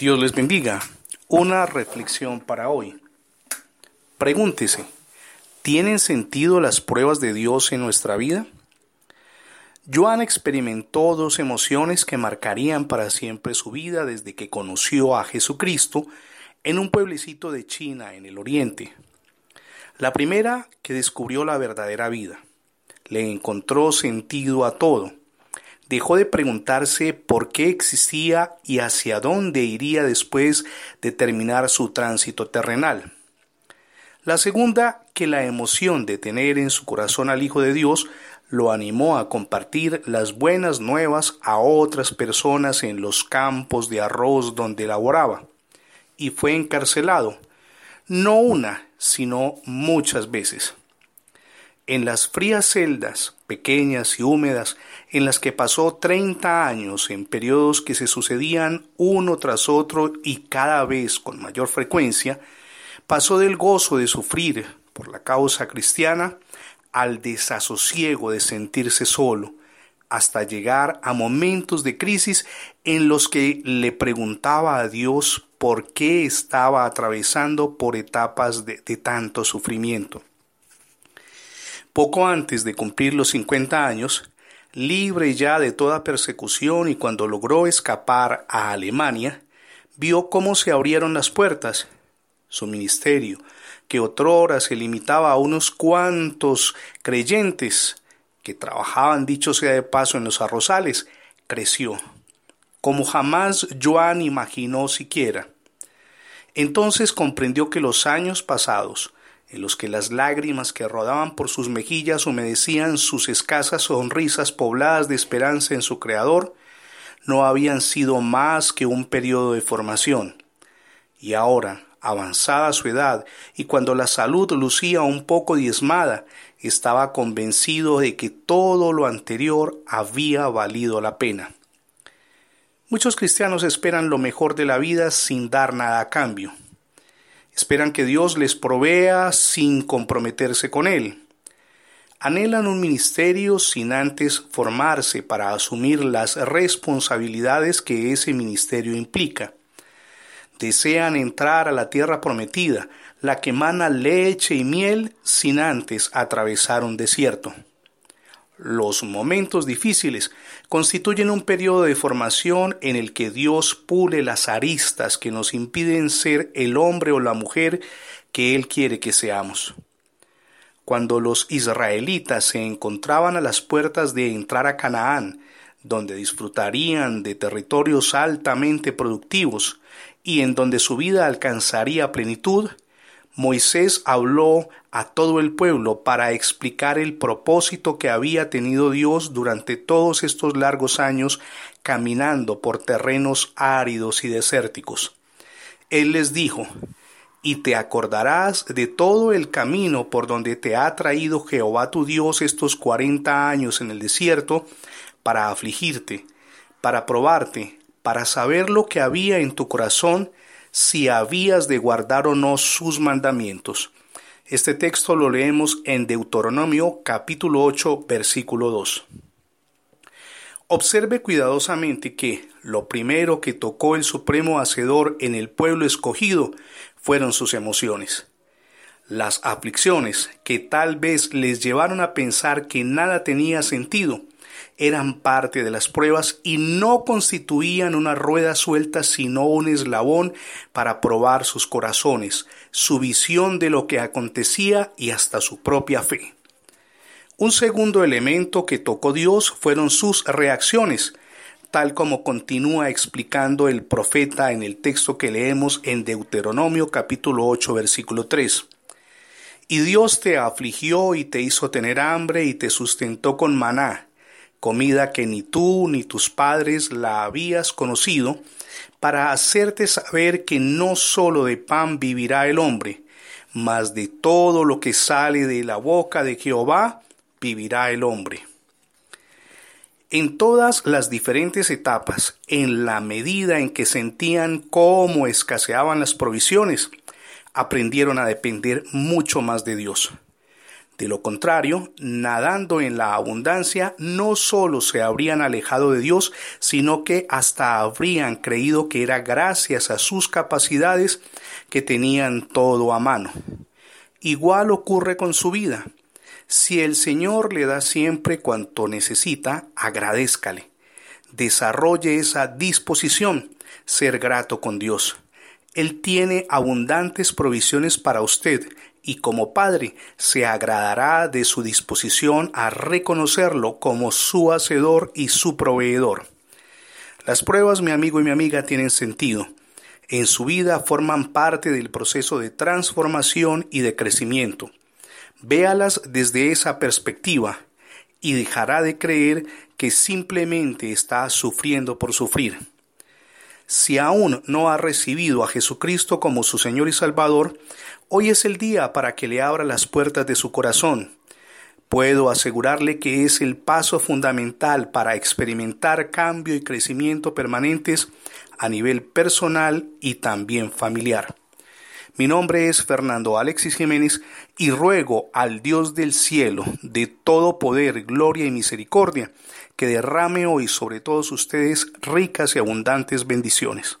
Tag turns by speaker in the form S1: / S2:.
S1: Dios les bendiga. Una reflexión para hoy. Pregúntese, ¿tienen sentido las pruebas de Dios en nuestra vida? Joan experimentó dos emociones que marcarían para siempre su vida desde que conoció a Jesucristo en un pueblecito de China en el oriente. La primera, que descubrió la verdadera vida. Le encontró sentido a todo dejó de preguntarse por qué existía y hacia dónde iría después de terminar su tránsito terrenal. La segunda, que la emoción de tener en su corazón al Hijo de Dios lo animó a compartir las buenas nuevas a otras personas en los campos de arroz donde laboraba, y fue encarcelado, no una, sino muchas veces en las frías celdas, pequeñas y húmedas, en las que pasó treinta años en periodos que se sucedían uno tras otro y cada vez con mayor frecuencia, pasó del gozo de sufrir por la causa cristiana al desasosiego de sentirse solo, hasta llegar a momentos de crisis en los que le preguntaba a Dios por qué estaba atravesando por etapas de tanto sufrimiento. Poco antes de cumplir los 50 años, libre ya de toda persecución y cuando logró escapar a Alemania, vio cómo se abrieron las puertas. Su ministerio, que otrora se limitaba a unos cuantos creyentes que trabajaban, dicho sea de paso, en los arrozales, creció, como jamás Joan imaginó siquiera. Entonces comprendió que los años pasados, en los que las lágrimas que rodaban por sus mejillas humedecían sus escasas sonrisas pobladas de esperanza en su Creador, no habían sido más que un periodo de formación. Y ahora, avanzada su edad, y cuando la salud lucía un poco diezmada, estaba convencido de que todo lo anterior había valido la pena. Muchos cristianos esperan lo mejor de la vida sin dar nada a cambio. Esperan que Dios les provea sin comprometerse con Él. Anhelan un ministerio sin antes formarse para asumir las responsabilidades que ese ministerio implica. Desean entrar a la tierra prometida, la que emana leche y miel sin antes atravesar un desierto. Los momentos difíciles constituyen un periodo de formación en el que Dios pule las aristas que nos impiden ser el hombre o la mujer que Él quiere que seamos. Cuando los israelitas se encontraban a las puertas de entrar a Canaán, donde disfrutarían de territorios altamente productivos y en donde su vida alcanzaría plenitud, Moisés habló a todo el pueblo para explicar el propósito que había tenido Dios durante todos estos largos años caminando por terrenos áridos y desérticos. Él les dijo, y te acordarás de todo el camino por donde te ha traído Jehová tu Dios estos cuarenta años en el desierto, para afligirte, para probarte, para saber lo que había en tu corazón, si habías de guardar o no sus mandamientos. Este texto lo leemos en Deuteronomio capítulo 8 versículo 2. Observe cuidadosamente que lo primero que tocó el Supremo Hacedor en el pueblo escogido fueron sus emociones. Las aflicciones que tal vez les llevaron a pensar que nada tenía sentido, eran parte de las pruebas y no constituían una rueda suelta sino un eslabón para probar sus corazones, su visión de lo que acontecía y hasta su propia fe. Un segundo elemento que tocó Dios fueron sus reacciones, tal como continúa explicando el profeta en el texto que leemos en Deuteronomio capítulo 8 versículo 3. Y Dios te afligió y te hizo tener hambre y te sustentó con maná comida que ni tú ni tus padres la habías conocido, para hacerte saber que no sólo de pan vivirá el hombre, mas de todo lo que sale de la boca de Jehová vivirá el hombre. En todas las diferentes etapas, en la medida en que sentían cómo escaseaban las provisiones, aprendieron a depender mucho más de Dios De lo contrario, nadando en la abundancia, no solo se habrían alejado de Dios, sino que hasta habrían creído que era gracias a sus capacidades que tenían todo a mano. Igual ocurre con su vida. Si el Señor le da siempre cuanto necesita, agradézcale. Desarrolle esa disposición, ser grato con Dios. Él tiene abundantes provisiones para usted y como Padre se agradará de su disposición a reconocerlo como su hacedor y su proveedor. Las pruebas, mi amigo y mi amiga, tienen sentido. En su vida forman parte del proceso de transformación y de crecimiento. Véalas desde esa perspectiva y dejará de creer que simplemente está sufriendo por sufrir. Si aún no ha recibido a Jesucristo como su Señor y Salvador, hoy es el día para que le abra las puertas de su corazón. Puedo asegurarle que es el paso fundamental para experimentar cambio y crecimiento permanentes a nivel personal y también familiar. Mi nombre es Fernando Alexis Jiménez y ruego al Dios del cielo, de todo poder, gloria y misericordia, que derrame hoy sobre todos ustedes ricas y abundantes bendiciones.